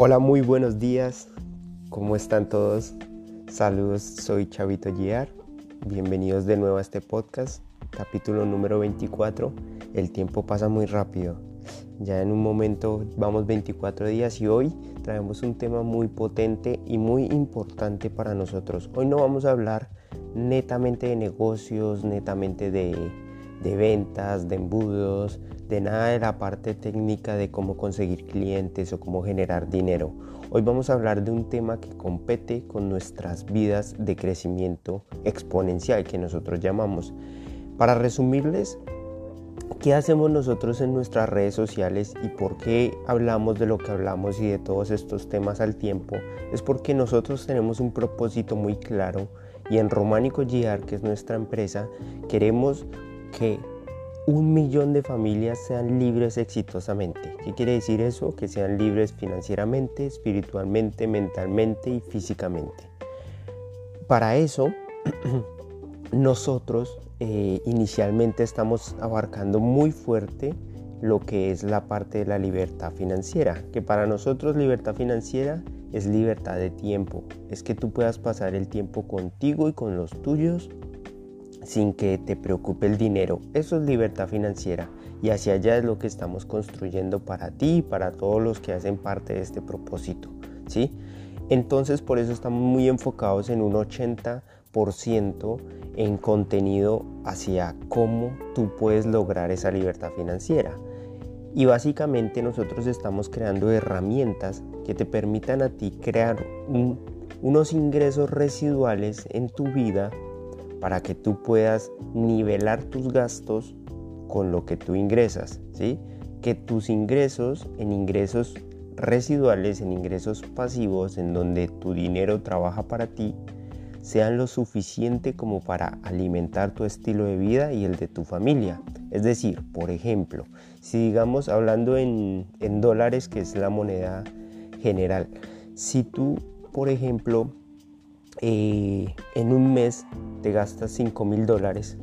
Hola, muy buenos días. ¿Cómo están todos? Saludos, soy Chavito Giar. Bienvenidos de nuevo a este podcast, capítulo número 24. El tiempo pasa muy rápido. Ya en un momento vamos 24 días y hoy traemos un tema muy potente y muy importante para nosotros. Hoy no vamos a hablar netamente de negocios, netamente de, de ventas, de embudos, de nada de la parte técnica de cómo conseguir clientes o cómo generar dinero. Hoy vamos a hablar de un tema que compete con nuestras vidas de crecimiento exponencial que nosotros llamamos. Para resumirles, ¿qué hacemos nosotros en nuestras redes sociales y por qué hablamos de lo que hablamos y de todos estos temas al tiempo? Es porque nosotros tenemos un propósito muy claro y en Románico GR, que es nuestra empresa, queremos que un millón de familias sean libres exitosamente. ¿Qué quiere decir eso? Que sean libres financieramente, espiritualmente, mentalmente y físicamente. Para eso, nosotros eh, inicialmente estamos abarcando muy fuerte lo que es la parte de la libertad financiera, que para nosotros libertad financiera es libertad de tiempo, es que tú puedas pasar el tiempo contigo y con los tuyos sin que te preocupe el dinero. Eso es libertad financiera y hacia allá es lo que estamos construyendo para ti y para todos los que hacen parte de este propósito. ¿sí? Entonces por eso estamos muy enfocados en un 80% en contenido hacia cómo tú puedes lograr esa libertad financiera. Y básicamente nosotros estamos creando herramientas que te permitan a ti crear unos ingresos residuales en tu vida para que tú puedas nivelar tus gastos con lo que tú ingresas, ¿sí? Que tus ingresos en ingresos residuales, en ingresos pasivos, en donde tu dinero trabaja para ti, sean lo suficiente como para alimentar tu estilo de vida y el de tu familia. Es decir, por ejemplo, si digamos hablando en, en dólares, que es la moneda general, si tú, por ejemplo, eh, en un mes te gastas 5 mil dólares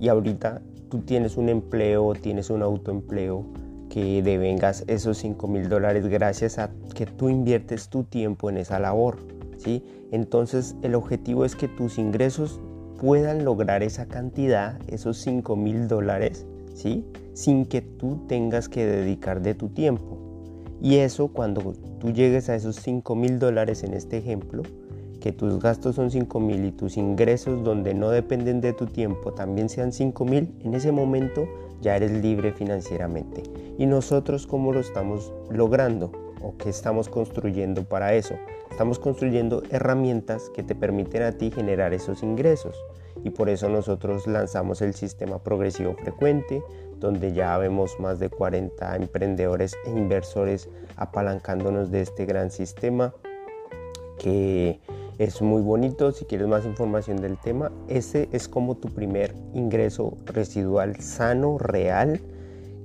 y ahorita tú tienes un empleo, tienes un autoempleo que devengas esos 5 mil dólares gracias a que tú inviertes tu tiempo en esa labor. ¿sí? Entonces el objetivo es que tus ingresos puedan lograr esa cantidad, esos 5 mil dólares, ¿sí? sin que tú tengas que dedicar de tu tiempo. Y eso cuando tú llegues a esos 5 mil dólares en este ejemplo, que tus gastos son 5 mil y tus ingresos donde no dependen de tu tiempo también sean 5 mil, en ese momento ya eres libre financieramente. ¿Y nosotros cómo lo estamos logrando? ¿O qué estamos construyendo para eso? Estamos construyendo herramientas que te permiten a ti generar esos ingresos. Y por eso nosotros lanzamos el sistema progresivo frecuente, donde ya vemos más de 40 emprendedores e inversores apalancándonos de este gran sistema que es muy bonito. Si quieres más información del tema, ese es como tu primer ingreso residual sano, real,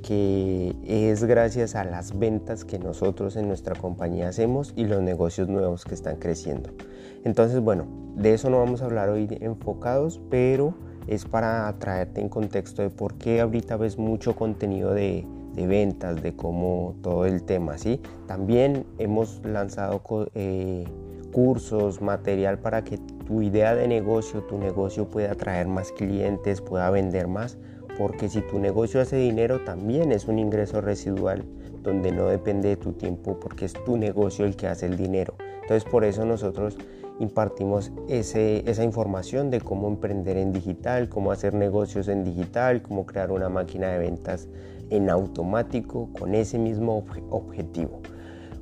que es gracias a las ventas que nosotros en nuestra compañía hacemos y los negocios nuevos que están creciendo. Entonces, bueno, de eso no vamos a hablar hoy enfocados, pero es para traerte en contexto de por qué ahorita ves mucho contenido de, de ventas, de cómo todo el tema, ¿sí? También hemos lanzado eh, cursos, material para que tu idea de negocio, tu negocio pueda atraer más clientes, pueda vender más, porque si tu negocio hace dinero también es un ingreso residual donde no depende de tu tiempo porque es tu negocio el que hace el dinero. Entonces por eso nosotros impartimos ese, esa información de cómo emprender en digital, cómo hacer negocios en digital, cómo crear una máquina de ventas en automático con ese mismo objetivo.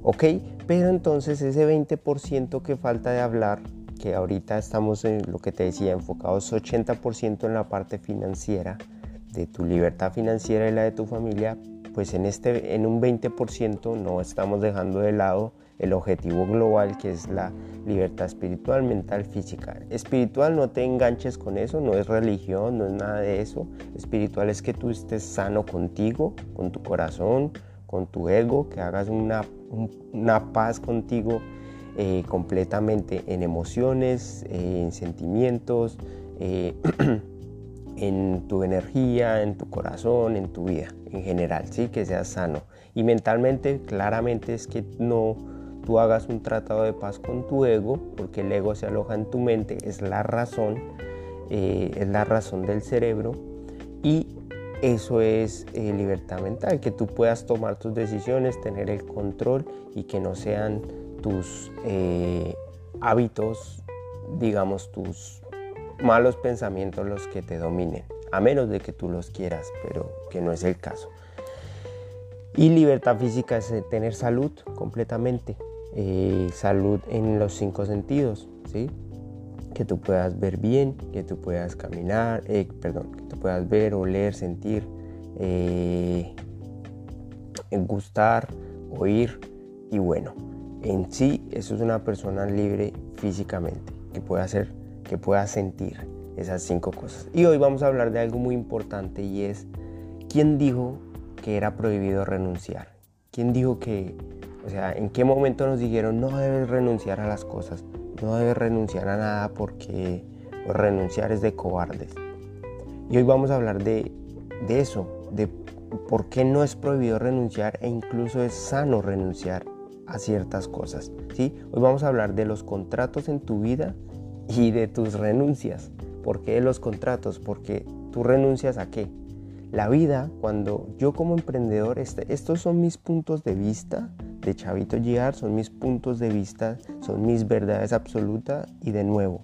¿Ok? Pero entonces ese 20% que falta de hablar, que ahorita estamos en lo que te decía, enfocados 80% en la parte financiera, de tu libertad financiera y la de tu familia, pues en, este, en un 20% no estamos dejando de lado el objetivo global que es la libertad espiritual, mental, física. Espiritual no te enganches con eso, no es religión, no es nada de eso. Espiritual es que tú estés sano contigo, con tu corazón, con tu ego, que hagas una, una paz contigo eh, completamente en emociones, eh, en sentimientos, eh, en tu energía, en tu corazón, en tu vida en general, ¿sí? que seas sano. Y mentalmente, claramente es que no, tú hagas un tratado de paz con tu ego, porque el ego se aloja en tu mente, es la razón, es la razón del cerebro, y eso es eh, libertad mental, que tú puedas tomar tus decisiones, tener el control y que no sean tus eh, hábitos, digamos, tus malos pensamientos los que te dominen, a menos de que tú los quieras, pero que no es el caso. Y libertad física es tener salud completamente, eh, salud en los cinco sentidos, ¿sí? Que tú puedas ver bien, que tú puedas caminar, eh, perdón, que tú puedas ver, oler, sentir, eh, gustar, oír y bueno, en sí eso es una persona libre físicamente, que pueda hacer, que pueda sentir esas cinco cosas. Y hoy vamos a hablar de algo muy importante y es quién dijo que era prohibido renunciar. ¿Quién dijo que, o sea, en qué momento nos dijeron no debes renunciar a las cosas? No debes renunciar a nada porque renunciar es de cobardes. Y hoy vamos a hablar de, de eso, de por qué no es prohibido renunciar e incluso es sano renunciar a ciertas cosas. ¿sí? Hoy vamos a hablar de los contratos en tu vida y de tus renuncias. ¿Por qué de los contratos? Porque tú renuncias a qué? La vida, cuando yo como emprendedor, este, estos son mis puntos de vista de Chavito Giar, son mis puntos de vista, son mis verdades absolutas y de nuevo,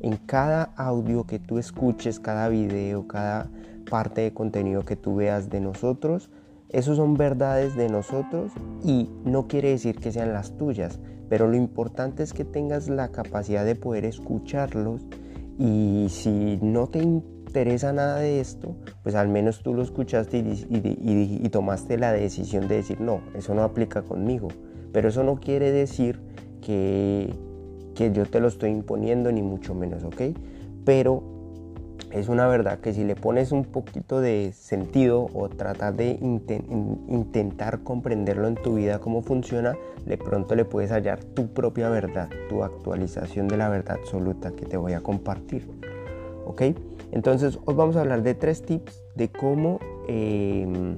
en cada audio que tú escuches, cada video, cada parte de contenido que tú veas de nosotros, esos son verdades de nosotros y no quiere decir que sean las tuyas, pero lo importante es que tengas la capacidad de poder escucharlos y si no te interesa nada de esto, pues al menos tú lo escuchaste y, tomaste la decisión de decir, no, eso no aplica conmigo. Pero eso no quiere decir que, que yo te lo estoy imponiendo, ni mucho menos, ¿ok? Pero es una verdad que si le pones un poquito de sentido o tratas de intentar comprenderlo en tu vida cómo funciona, de pronto le puedes hallar tu propia verdad, tu actualización de la verdad absoluta que te voy a compartir. ¿Ok? Entonces, hoy vamos a hablar de tres tips de cómo em,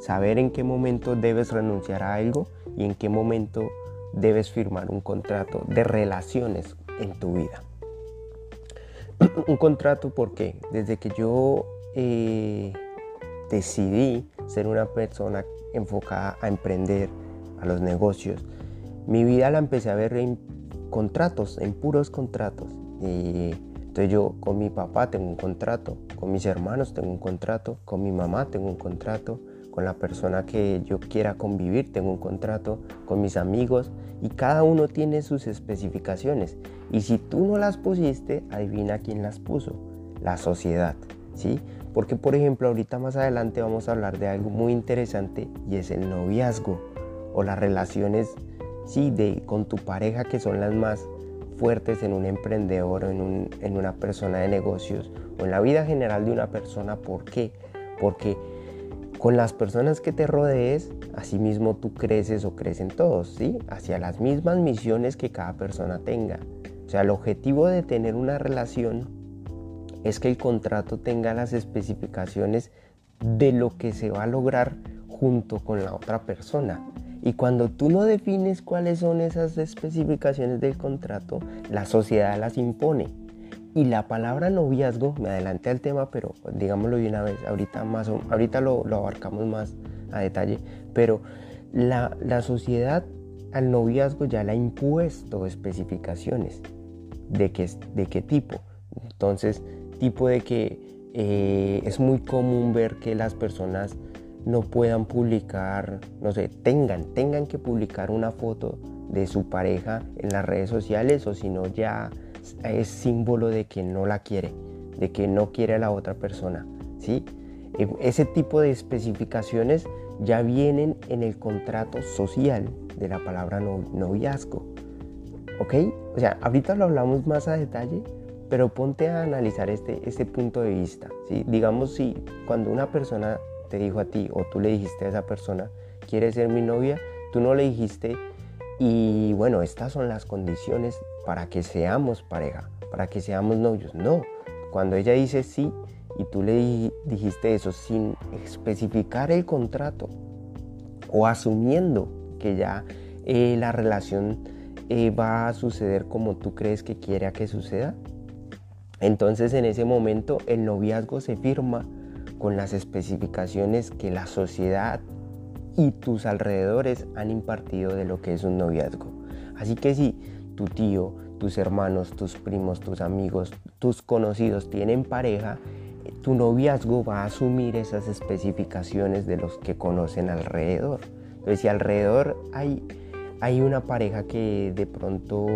saber en qué momento debes renunciar a algo y en qué momento debes firmar un contrato de relaciones en tu vida. un contrato porque desde que yo eh, decidí ser una persona enfocada a emprender, a los negocios, mi vida la empecé a ver en contratos, en puros contratos. Y entonces yo con mi papá tengo un contrato, con mis hermanos tengo un contrato, con mi mamá tengo un contrato, con la persona que yo quiera convivir tengo un contrato, con mis amigos y cada uno tiene sus especificaciones. Y si tú no las pusiste, adivina quién las puso, la sociedad, ¿sí? Porque por ejemplo ahorita más adelante vamos a hablar de algo muy interesante y es el noviazgo o las relaciones, sí, de con tu pareja que son las más fuertes en un emprendedor en, en una persona de negocios o en la vida general de una persona. ¿Por qué? Porque con las personas que te rodees, asimismo tú creces o crecen todos, ¿sí? Hacia las mismas misiones que cada persona tenga. O sea, el objetivo de tener una relación es que el contrato tenga las especificaciones de lo que se va a lograr junto con la otra persona. Y cuando tú no defines cuáles son esas especificaciones del contrato, la sociedad las impone. Y la palabra noviazgo, me adelanté al tema, pero digámoslo de una vez, ahorita, más ahorita lo, abarcamos más a detalle, pero la, sociedad al noviazgo ya le ha impuesto especificaciones. ¿De qué, de qué tipo? Entonces, tipo de que eh, es muy común ver que las personas no puedan publicar, no sé, tengan, tengan que publicar una foto de su pareja en las redes sociales o si no ya es símbolo de que no la quiere, de que no quiere a la otra persona, ¿sí? E, ese tipo de especificaciones ya vienen en el contrato social de la palabra noviazgo, ¿ok? O sea, ahorita lo hablamos más a detalle, pero ponte a analizar este, este punto de vista, ¿sí? Digamos si cuando una persona te dijo a ti o tú le dijiste a esa persona, ¿quieres ser mi novia? Tú no le dijiste y bueno, estas son las condiciones para que seamos pareja, para que seamos novios. No, cuando ella dice sí y tú le dijiste eso sin especificar el contrato o asumiendo que ya eh, la relación eh, va a suceder como tú crees que quiere que suceda. Entonces en ese momento el noviazgo se firma con las especificaciones que la sociedad y tus alrededores han impartido de lo que es un noviazgo. Así que si tu tío, tus hermanos, tus primos, tus amigos, tus conocidos tienen pareja, tu noviazgo va a asumir esas especificaciones de los que conocen alrededor. Entonces si alrededor hay, hay una pareja que de pronto,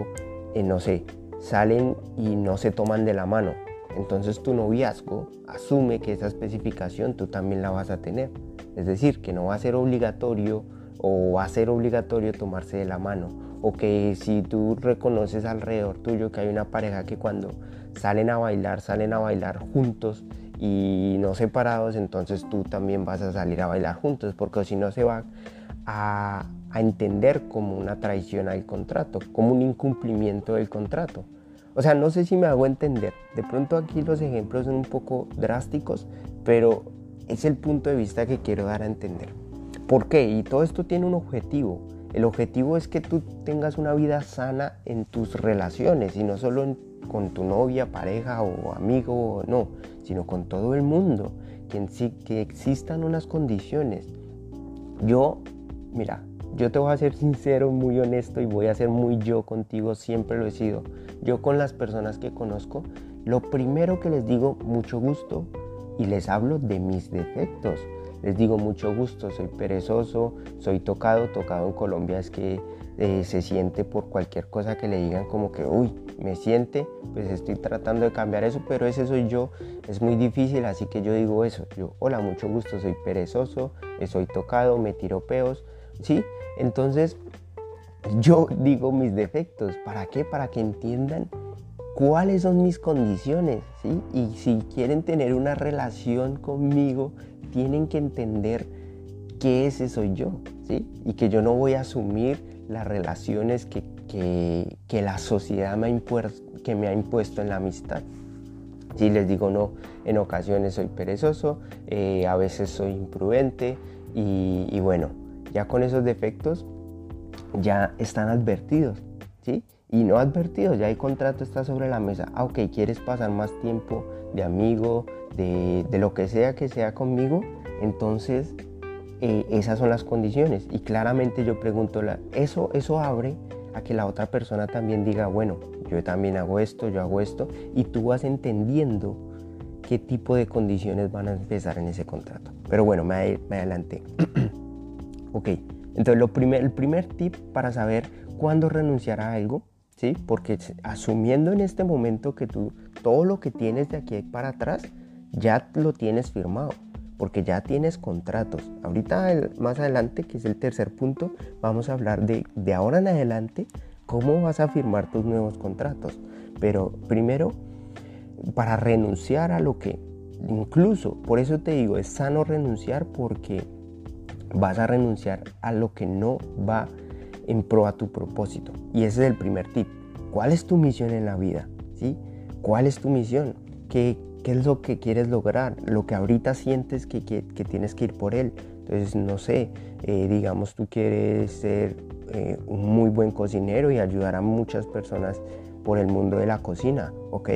eh, no sé, salen y no se toman de la mano, entonces tu noviazgo asume que esa especificación tú también la vas a tener. Es decir, que no va a ser obligatorio o va a ser obligatorio tomarse de la mano. O que si tú reconoces alrededor tuyo que hay una pareja que cuando salen a bailar, salen a bailar juntos y no separados, entonces tú también vas a salir a bailar juntos, porque si no se va a, a entender como una traición al contrato, como un incumplimiento del contrato. O sea, no sé si me hago entender. De pronto aquí los ejemplos son un poco drásticos, pero es el punto de vista que quiero dar a entender. ¿Por qué? Y todo esto tiene un objetivo. El objetivo es que tú tengas una vida sana en tus relaciones y no solo con tu novia, pareja o amigo, no, sino con todo el mundo. Que, que existan unas condiciones. Yo, mira, yo te voy a ser sincero, muy honesto y voy a ser muy yo contigo, siempre lo he sido. Yo con las personas que conozco, lo primero que les digo, mucho gusto, y les hablo de mis defectos. Les digo mucho gusto, soy perezoso, soy tocado, tocado en Colombia es que eh, se siente por cualquier cosa que le digan como que, uy, me siente, pues estoy tratando de cambiar eso, pero ese soy yo, es muy difícil, así que yo digo eso, yo, hola, mucho gusto, soy perezoso, soy tocado, me tiro peos, ¿sí? Entonces, yo digo mis defectos. ¿Para qué? Para que entiendan cuáles son mis condiciones, ¿sí? Y si quieren tener una relación conmigo, tienen que entender que ese soy yo, ¿sí? Y que yo no voy a asumir las relaciones que, la sociedad me ha, impuesto, que me ha impuesto en la amistad. Si les digo no, en ocasiones soy perezoso, eh, a veces soy imprudente y bueno, ya con esos defectos ya están advertidos, ¿sí? Y no advertidos, ya el contrato está sobre la mesa. Ah, ok, quieres pasar más tiempo de amigo, de, lo que sea que sea conmigo, entonces eh, esas son las condiciones. Y claramente yo pregunto, eso, eso abre a que la otra persona también diga, bueno, yo también hago esto, yo hago esto, y tú vas entendiendo qué tipo de condiciones van a empezar en ese contrato. Pero bueno, me, me adelanté. ok, entonces, el primer tip para saber cuándo renunciar a algo, ¿sí? Porque asumiendo en este momento que tú todo lo que tienes de aquí para atrás ya lo tienes firmado, porque ya tienes contratos. Ahorita más adelante, que es el tercer punto, vamos a hablar de ahora en adelante cómo vas a firmar tus nuevos contratos. Pero primero, para renunciar a lo que, incluso, por eso te digo, es sano renunciar porque vas a renunciar a lo que no va en pro a tu propósito. Y ese es el primer tip. ¿Cuál es tu misión en la vida? ¿Sí? ¿Cuál es tu misión? ¿Qué, qué es lo que quieres lograr? Lo que ahorita sientes que, que, tienes que ir por él. Entonces, no sé, eh, digamos tú quieres ser eh, un muy buen cocinero y ayudar a muchas personas por el mundo de la cocina, ¿ok?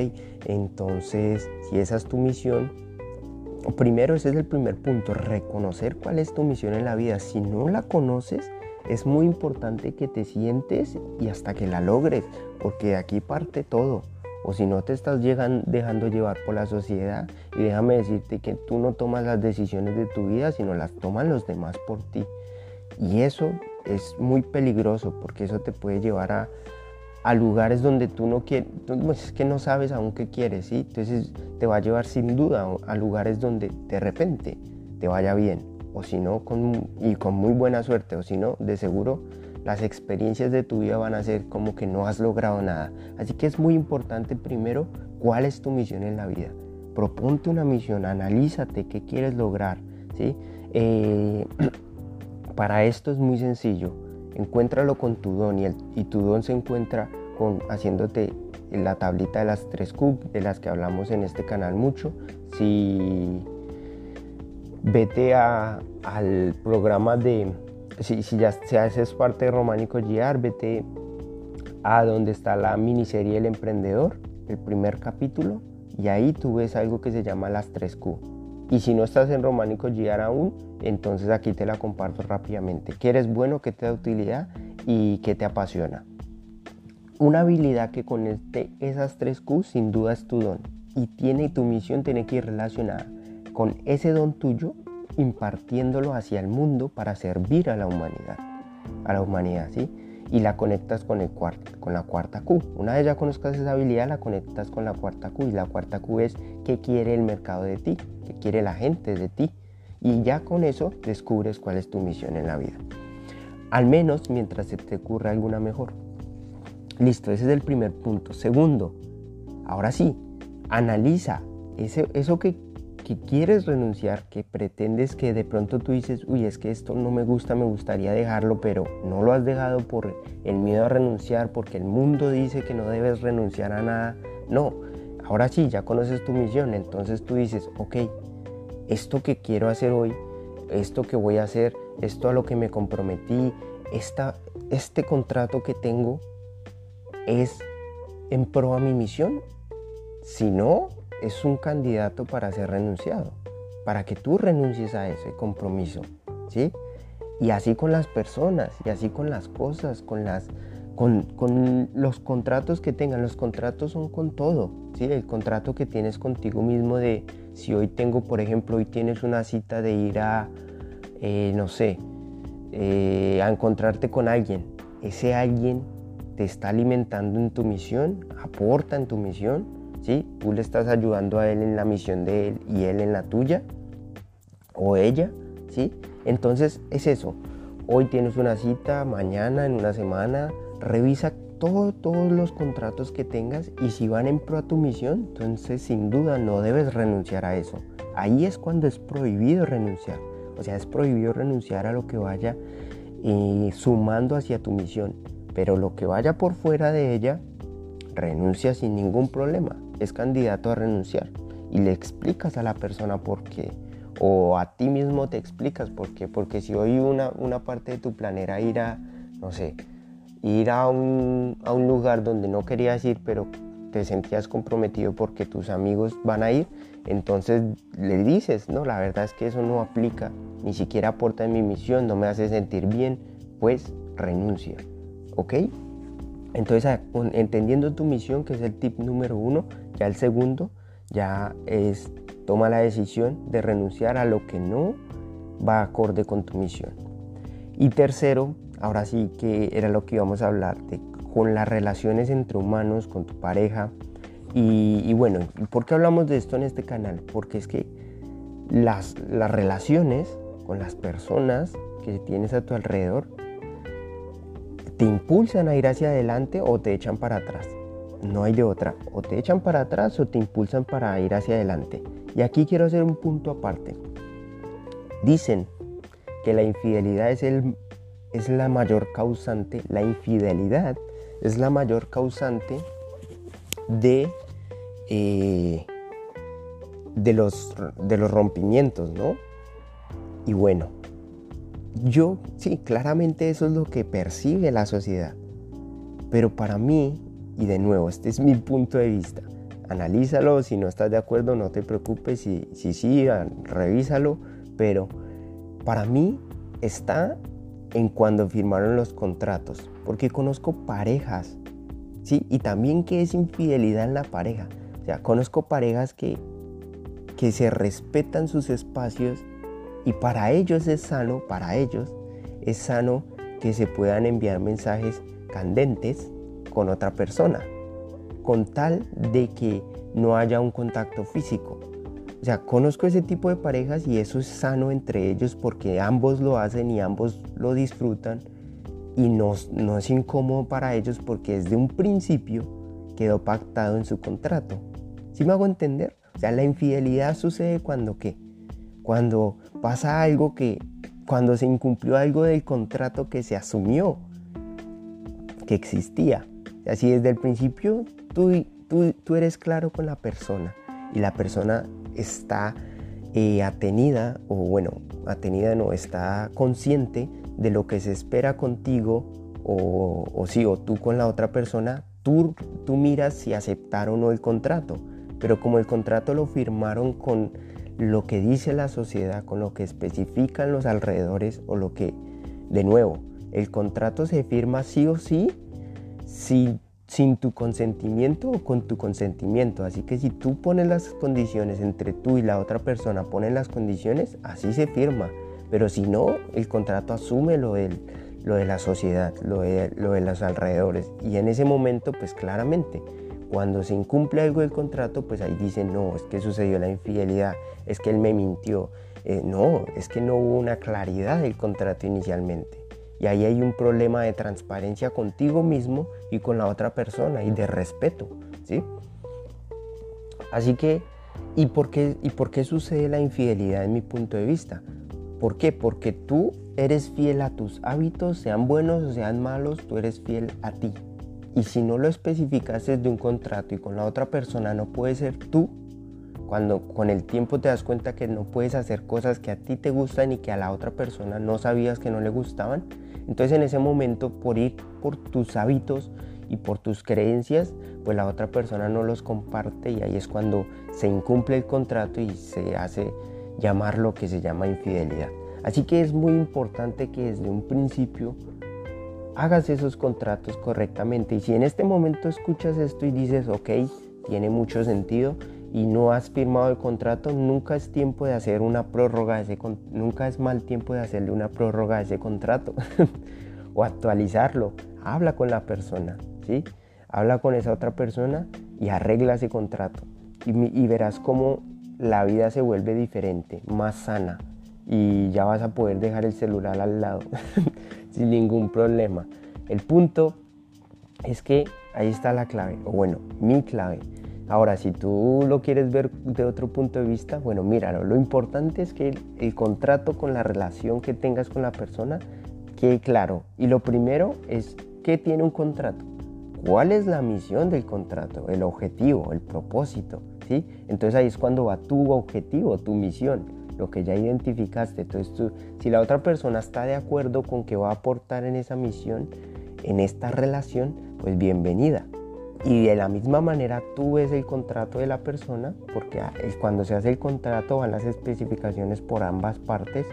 Entonces, si esa es tu misión, primero ese es el primer punto, reconocer cuál es tu misión en la vida. Si no la conoces, es muy importante que te sientes y hasta que la logres, porque de aquí parte todo. O si no te estás dejando llevar por la sociedad y déjame decirte que tú no tomas las decisiones de tu vida, sino las toman los demás por ti. Y eso es muy peligroso porque eso te puede llevar a, a lugares donde tú no quieres, pues es que no sabes aún qué quieres, ¿sí? Entonces te va a llevar sin duda a lugares donde de repente te vaya bien, o si no, con, y con muy buena suerte, o si no, de seguro las experiencias de tu vida van a ser como que no has logrado nada. Así que es muy importante primero cuál es tu misión en la vida. Proponte una misión, analízate qué quieres lograr, ¿sí? Eh, para esto es muy sencillo encuéntralo con tu don y, el, tu don se encuentra con haciéndote la tablita de las tres Q de las que hablamos en este canal mucho. Si vete a, al programa de si, si ya si haces parte de Románico GR, vete a donde está la miniserie El Emprendedor, el primer capítulo, y ahí tú ves algo que se llama las 3Q. Y si no estás en Románico GR aún, entonces aquí te la comparto rápidamente. ¿Qué eres bueno, qué te da utilidad y qué te apasiona? Una habilidad que conecte esas 3Q sin duda es tu don. Y tiene tu misión tiene que ir relacionada con ese don tuyo impartiéndolo hacia el mundo para servir a la humanidad. A la humanidad, ¿sí? Y la conectas con, con la cuarta Q. Una vez ya conozcas esa habilidad, la conectas con la cuarta Q. Y la cuarta Q es qué quiere el mercado de ti, qué quiere la gente de ti. Y ya con eso descubres cuál es tu misión en la vida. Al menos mientras se te ocurra alguna mejor. Listo, ese es el primer punto. Segundo, ahora sí, analiza ese, eso que que quieres renunciar, que pretendes que de pronto tú dices, uy, es que esto no me gusta, me gustaría dejarlo, pero no lo has dejado por el miedo a renunciar, porque el mundo dice que no debes renunciar a nada. No, ahora sí, ya conoces tu misión, entonces tú dices, ok, esto que quiero hacer hoy, esto que voy a hacer, esto a lo que me comprometí, esta, este contrato que tengo, es en pro a mi misión. Si no, es un candidato para ser renunciado, para que tú renuncies a ese compromiso, ¿sí? Y así con las personas, y así con las cosas, con las con, con, los contratos que tengan. Los contratos son con todo, ¿sí? El contrato que tienes contigo mismo de si hoy tengo, por ejemplo, hoy tienes una cita de ir a, eh, no sé, eh, a encontrarte con alguien. Ese alguien te está alimentando en tu misión, aporta en tu misión ¿sí? Tú le estás ayudando a él en la misión de él y él en la tuya o ella, ¿sí? Entonces es eso. Hoy tienes una cita, mañana, en una semana, revisa todo, todos los contratos que tengas y si van en pro a tu misión, entonces sin duda no debes renunciar a eso. Ahí es cuando es prohibido renunciar. O sea, es prohibido renunciar a lo que vaya eh, sumando hacia tu misión. Pero lo que vaya por fuera de ella, renuncia sin ningún problema es candidato a renunciar y le explicas a la persona por qué o a ti mismo te explicas por qué porque si hoy una, una parte de tu plan era ir a no sé ir a un, a un lugar donde no querías ir pero te sentías comprometido porque tus amigos van a ir entonces le dices no la verdad es que eso no aplica ni siquiera aporta en mi misión no me hace sentir bien pues renuncia ok entonces, entendiendo tu misión, que es el tip número uno, ya el segundo, ya es toma la decisión de renunciar a lo que no va acorde con tu misión. Y tercero, ahora sí que era lo que íbamos a hablar, de, con las relaciones entre humanos, con tu pareja. Y, y, bueno, ¿por qué hablamos de esto en este canal? Porque es que las, las relaciones con las personas que tienes a tu alrededor te impulsan a ir hacia adelante o te echan para atrás. No hay de otra. O te echan para atrás o te impulsan para ir hacia adelante. Y aquí quiero hacer un punto aparte. Dicen que la infidelidad es, el, es la mayor causante, la infidelidad es la mayor causante de, eh, de, los, de los rompimientos, ¿no? Y bueno, yo, sí, claramente eso es lo que percibe la sociedad. Pero para mí, y de nuevo, este es mi punto de vista, analízalo, si no estás de acuerdo no te preocupes, si sí, si, revísalo, pero para mí está en cuando firmaron los contratos, porque conozco parejas, ¿sí? Y también que es infidelidad en la pareja. O sea, conozco parejas que, que se respetan sus espacios y para ellos es sano, para ellos es sano que se puedan enviar mensajes candentes con otra persona, con tal de que no haya un contacto físico. O sea, conozco ese tipo de parejas y eso es sano entre ellos porque ambos lo hacen y ambos lo disfrutan y no, no es incómodo para ellos porque desde un principio quedó pactado en su contrato. ¿Sí me hago entender? O sea, la infidelidad sucede cuando qué? Cuando pasa algo que, cuando se incumplió algo del contrato que se asumió, que existía. Así desde el principio tú, tú, tú eres claro con la persona y la persona está eh, atenida, o bueno, atenida no, está consciente de lo que se espera contigo o, sí, o tú con la otra persona, tú, tú miras si aceptaron o no el contrato. Pero como el contrato lo firmaron con lo que dice la sociedad, con lo que especifican los alrededores o lo que, de nuevo, el contrato se firma sí o sí sin, sin tu consentimiento o con tu consentimiento. Así que si tú pones las condiciones entre tú y la otra persona, ponen las condiciones, así se firma. Pero si no, el contrato asume lo, lo de la sociedad, lo de, lo de los alrededores. Y en ese momento, pues claramente, cuando se incumple algo del contrato, pues ahí dicen, no, es que sucedió la infidelidad, es que él me mintió. Eh, no, es que no hubo una claridad del contrato inicialmente. Y ahí hay un problema de transparencia contigo mismo y con la otra persona y de respeto, ¿sí? Así que, ¿y por qué, y por qué sucede la infidelidad en mi punto de vista? ¿Por qué? Porque tú eres fiel a tus hábitos, sean buenos o sean malos, tú eres fiel a ti. Y si no lo especificas desde un contrato y con la otra persona no puede ser tú, cuando con el tiempo te das cuenta que no puedes hacer cosas que a ti te gustan y que a la otra persona no sabías que no le gustaban, entonces en ese momento por ir por tus hábitos y por tus creencias, pues la otra persona no los comparte y ahí es cuando se incumple el contrato y se hace llamar lo que se llama infidelidad. Así que es muy importante que desde un principio hagas esos contratos correctamente. Y si en este momento escuchas esto y dices, ok, tiene mucho sentido, y no has firmado el contrato, nunca es tiempo de hacer una prórroga ese nunca es mal tiempo de hacerle una prórroga a ese contrato o actualizarlo. Habla con la persona, ¿sí? Habla con esa otra persona y arregla ese contrato. Y verás cómo la vida se vuelve diferente, más sana. Y ya vas a poder dejar el celular al lado sin ningún problema. El punto es que ahí está la clave, o bueno, mi clave Ahora, si tú lo quieres ver de otro punto de vista, bueno, míralo. Lo importante es que el, contrato con la relación que tengas con la persona quede claro. Y lo primero es, ¿qué tiene un contrato? ¿Cuál es la misión del contrato? El objetivo, el propósito. ¿sí? Entonces ahí es cuando va tu objetivo, tu misión, lo que ya identificaste. Entonces si la otra persona está de acuerdo con que va a aportar en esa misión, en esta relación, pues bienvenida. Y de la misma manera tú ves el contrato de la persona, porque cuando se hace el contrato van las especificaciones por ambas partes,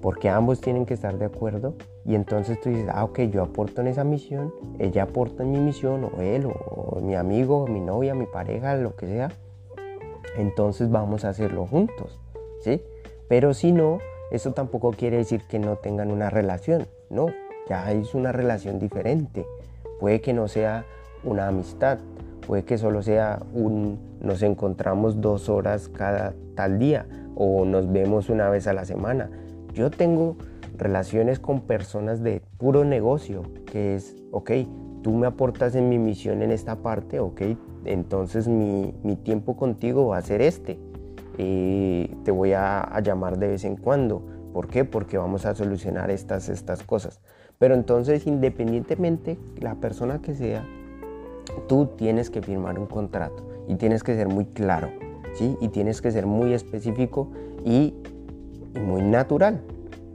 porque ambos tienen que estar de acuerdo. Y entonces tú dices, ah, ok, yo aporto en esa misión, ella aporta en mi misión, o él, o, mi amigo, o mi novia, mi pareja, lo que sea. Entonces vamos a hacerlo juntos, ¿sí? Pero si no, eso tampoco quiere decir que no tengan una relación, no, ya es una relación diferente. Puede que no sea una amistad. Puede que solo sea un nos encontramos dos horas cada tal día o nos vemos una vez a la semana. Yo tengo relaciones con personas de puro negocio, que es, ok, tú me aportas en mi misión en esta parte, ok, entonces mi, tiempo contigo va a ser este. y te voy a, a, llamar de vez en cuando. ¿Por qué? Porque vamos a solucionar estas, estas cosas. Pero entonces, independientemente, la persona que sea, tú tienes que firmar un contrato y tienes que ser muy claro, ¿sí? Y tienes que ser muy específico y, muy natural.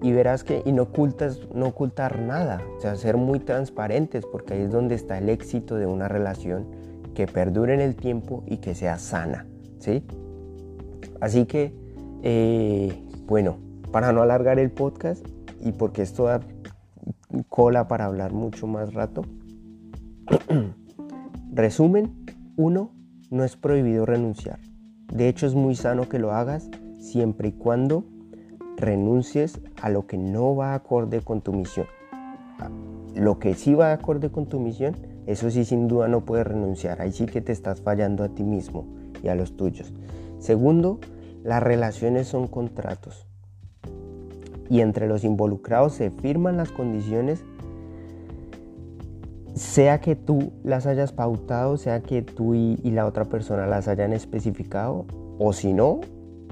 Y verás que, y no, ocultas, no ocultar nada, o sea, ser muy transparentes, porque ahí es donde está el éxito de una relación que perdure en el tiempo y que sea sana, ¿sí? Así que, eh, bueno, para no alargar el podcast y porque esto da cola para hablar mucho más rato, Resumen, 1. No es prohibido renunciar. De hecho es muy sano que lo hagas siempre y cuando renuncies a lo que no va acorde con tu misión. Lo que sí va acorde con tu misión, eso sí sin duda no puedes renunciar. Ahí sí que te estás fallando a ti mismo y a los tuyos. Segundo, las relaciones son contratos. Y entre los involucrados se firman las condiciones sea que tú las hayas pautado, sea que tú y, la otra persona las hayan especificado, o si no,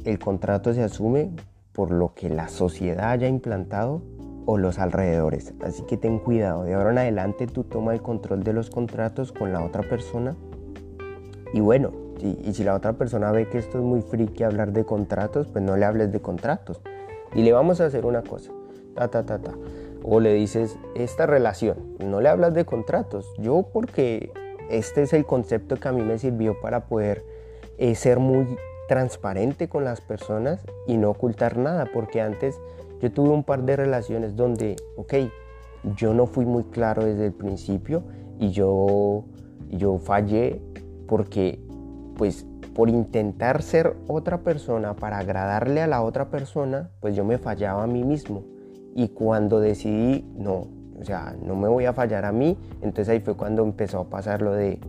el contrato se asume por lo que la sociedad haya implantado o los alrededores. Así que ten cuidado, de ahora en adelante tú toma el control de los contratos con la otra persona. Y bueno, y, si la otra persona ve que esto es muy friki hablar de contratos, pues no le hables de contratos. Y le vamos a hacer una cosa. ta, ta, ta, ta. O le dices, esta relación, no le hablas de contratos. Yo porque este es el concepto que a mí me sirvió para poder eh, ser muy transparente con las personas y no ocultar nada, porque antes yo tuve un par de relaciones donde, ok, yo no fui muy claro desde el principio y yo, yo fallé porque pues por intentar ser otra persona, para agradarle a la otra persona, pues yo me fallaba a mí mismo. Y cuando decidí, no, o sea, no me voy a fallar a mí, entonces ahí fue cuando empezó a pasar lo de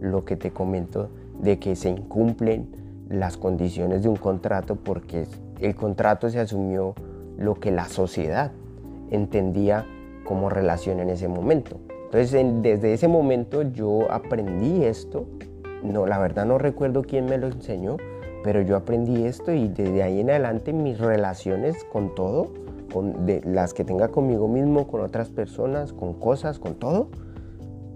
lo que te comento, de que se incumplen las condiciones de un contrato porque el contrato se asumió lo que la sociedad entendía como relación en ese momento. Entonces, desde ese momento yo aprendí esto. No, la verdad no recuerdo quién me lo enseñó, pero yo aprendí esto y desde ahí en adelante mis relaciones con todo, con de, las que tenga conmigo mismo, con otras personas, con cosas, con todo,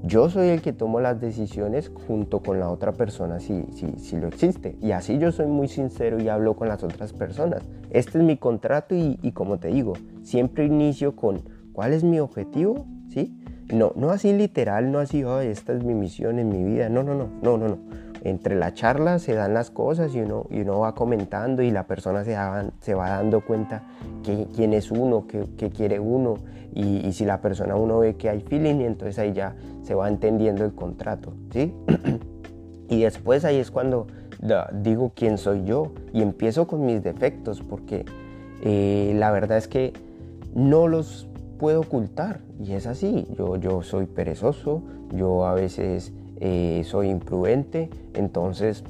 yo soy el que tomo las decisiones junto con la otra persona si, si, si, lo existe. Y así yo soy muy sincero y hablo con las otras personas. Este es mi contrato y, y como te digo, siempre inicio con cuál es mi objetivo, ¿sí? No, no así literal, no así, oh, esta es mi misión en mi vida. No, no, no, no, no, no. Entre la charla se dan las cosas y uno, y uno va comentando y la persona se, se va dando cuenta quién es uno, qué, quiere uno. Y, y, si la persona uno ve que hay feeling, entonces ahí ya se va entendiendo el contrato, ¿sí? y después ahí es cuando digo quién soy yo y empiezo con mis defectos porque eh, la verdad es que no los puedo ocultar y es así. Yo, yo soy perezoso, yo a veces eh, soy imprudente, entonces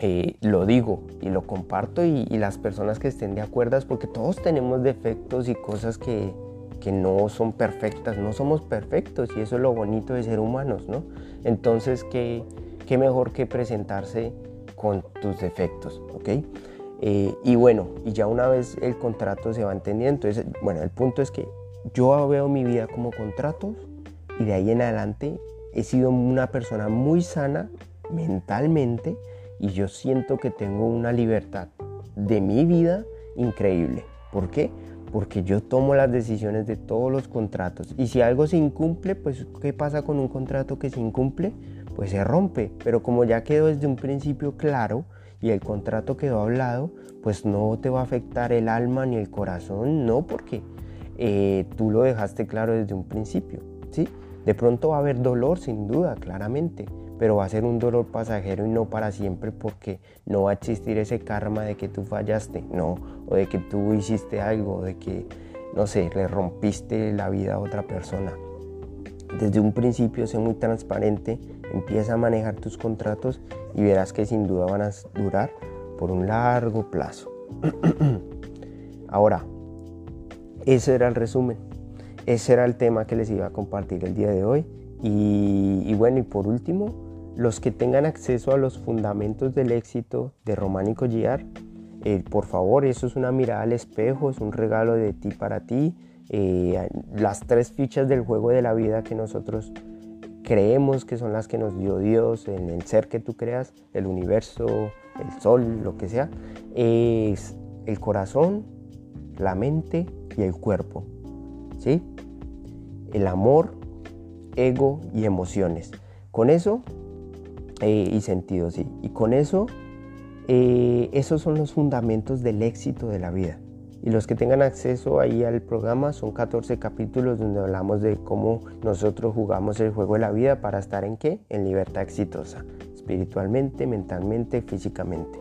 eh, lo digo y lo comparto y, las personas que estén de acuerdo, porque todos tenemos defectos y cosas que, que no son perfectas, no somos perfectos y eso es lo bonito de ser humanos, ¿no? Entonces, ¿qué, qué mejor que presentarse con tus defectos, ¿ok? Eh, y bueno, y ya una vez el contrato se va entendiendo, entonces, bueno, el punto es que yo veo mi vida como contratos y de ahí en adelante he sido una persona muy sana mentalmente y yo siento que tengo una libertad de mi vida increíble. ¿Por qué? Porque yo tomo las decisiones de todos los contratos. Y si algo se incumple, pues ¿qué pasa con un contrato que se incumple? Pues se rompe. Pero como ya quedó desde un principio claro y el contrato quedó hablado, pues no te va a afectar el alma ni el corazón, no porque eh, tú lo dejaste claro desde un principio, ¿sí? De pronto va a haber dolor, sin duda, claramente, pero va a ser un dolor pasajero y no para siempre porque no va a existir ese karma de que tú fallaste, no, o de que tú hiciste algo, de que, no sé, le rompiste la vida a otra persona. Desde un principio sé muy transparente, empieza a manejar tus contratos y verás que sin duda van a durar por un largo plazo. Ahora, ese era el resumen. Ese era el tema que les iba a compartir el día de hoy. Y, bueno, y por último, los que tengan acceso a los fundamentos del éxito de Románico Giar, eh, por favor, eso es una mirada al espejo, es un regalo de ti para ti. Eh, las tres fichas del juego de la vida que nosotros creemos que son las que nos dio Dios en el ser que tú creas, el universo, el sol, lo que sea, es el corazón, la mente y el cuerpo. ¿Sí? El amor, ego y emociones. Con eso, eh, y sentido, sí. Y con eso, eh, esos son los fundamentos del éxito de la vida. Y los que tengan acceso ahí al programa son 14 capítulos donde hablamos de cómo nosotros jugamos el juego de la vida para estar en qué? En libertad exitosa, espiritualmente, mentalmente, físicamente.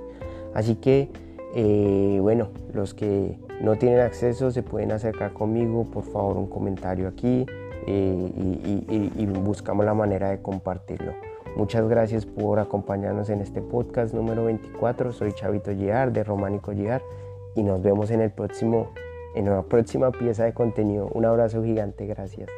Así que, eh, bueno, los que no tienen acceso se pueden acercar conmigo, por favor un comentario aquí eh, y, buscamos la manera de compartirlo. Muchas gracias por acompañarnos en este podcast número 24. Soy Chavito Giar de Románico Giar y nos vemos en el próximo en la próxima pieza de contenido. Un abrazo gigante, gracias.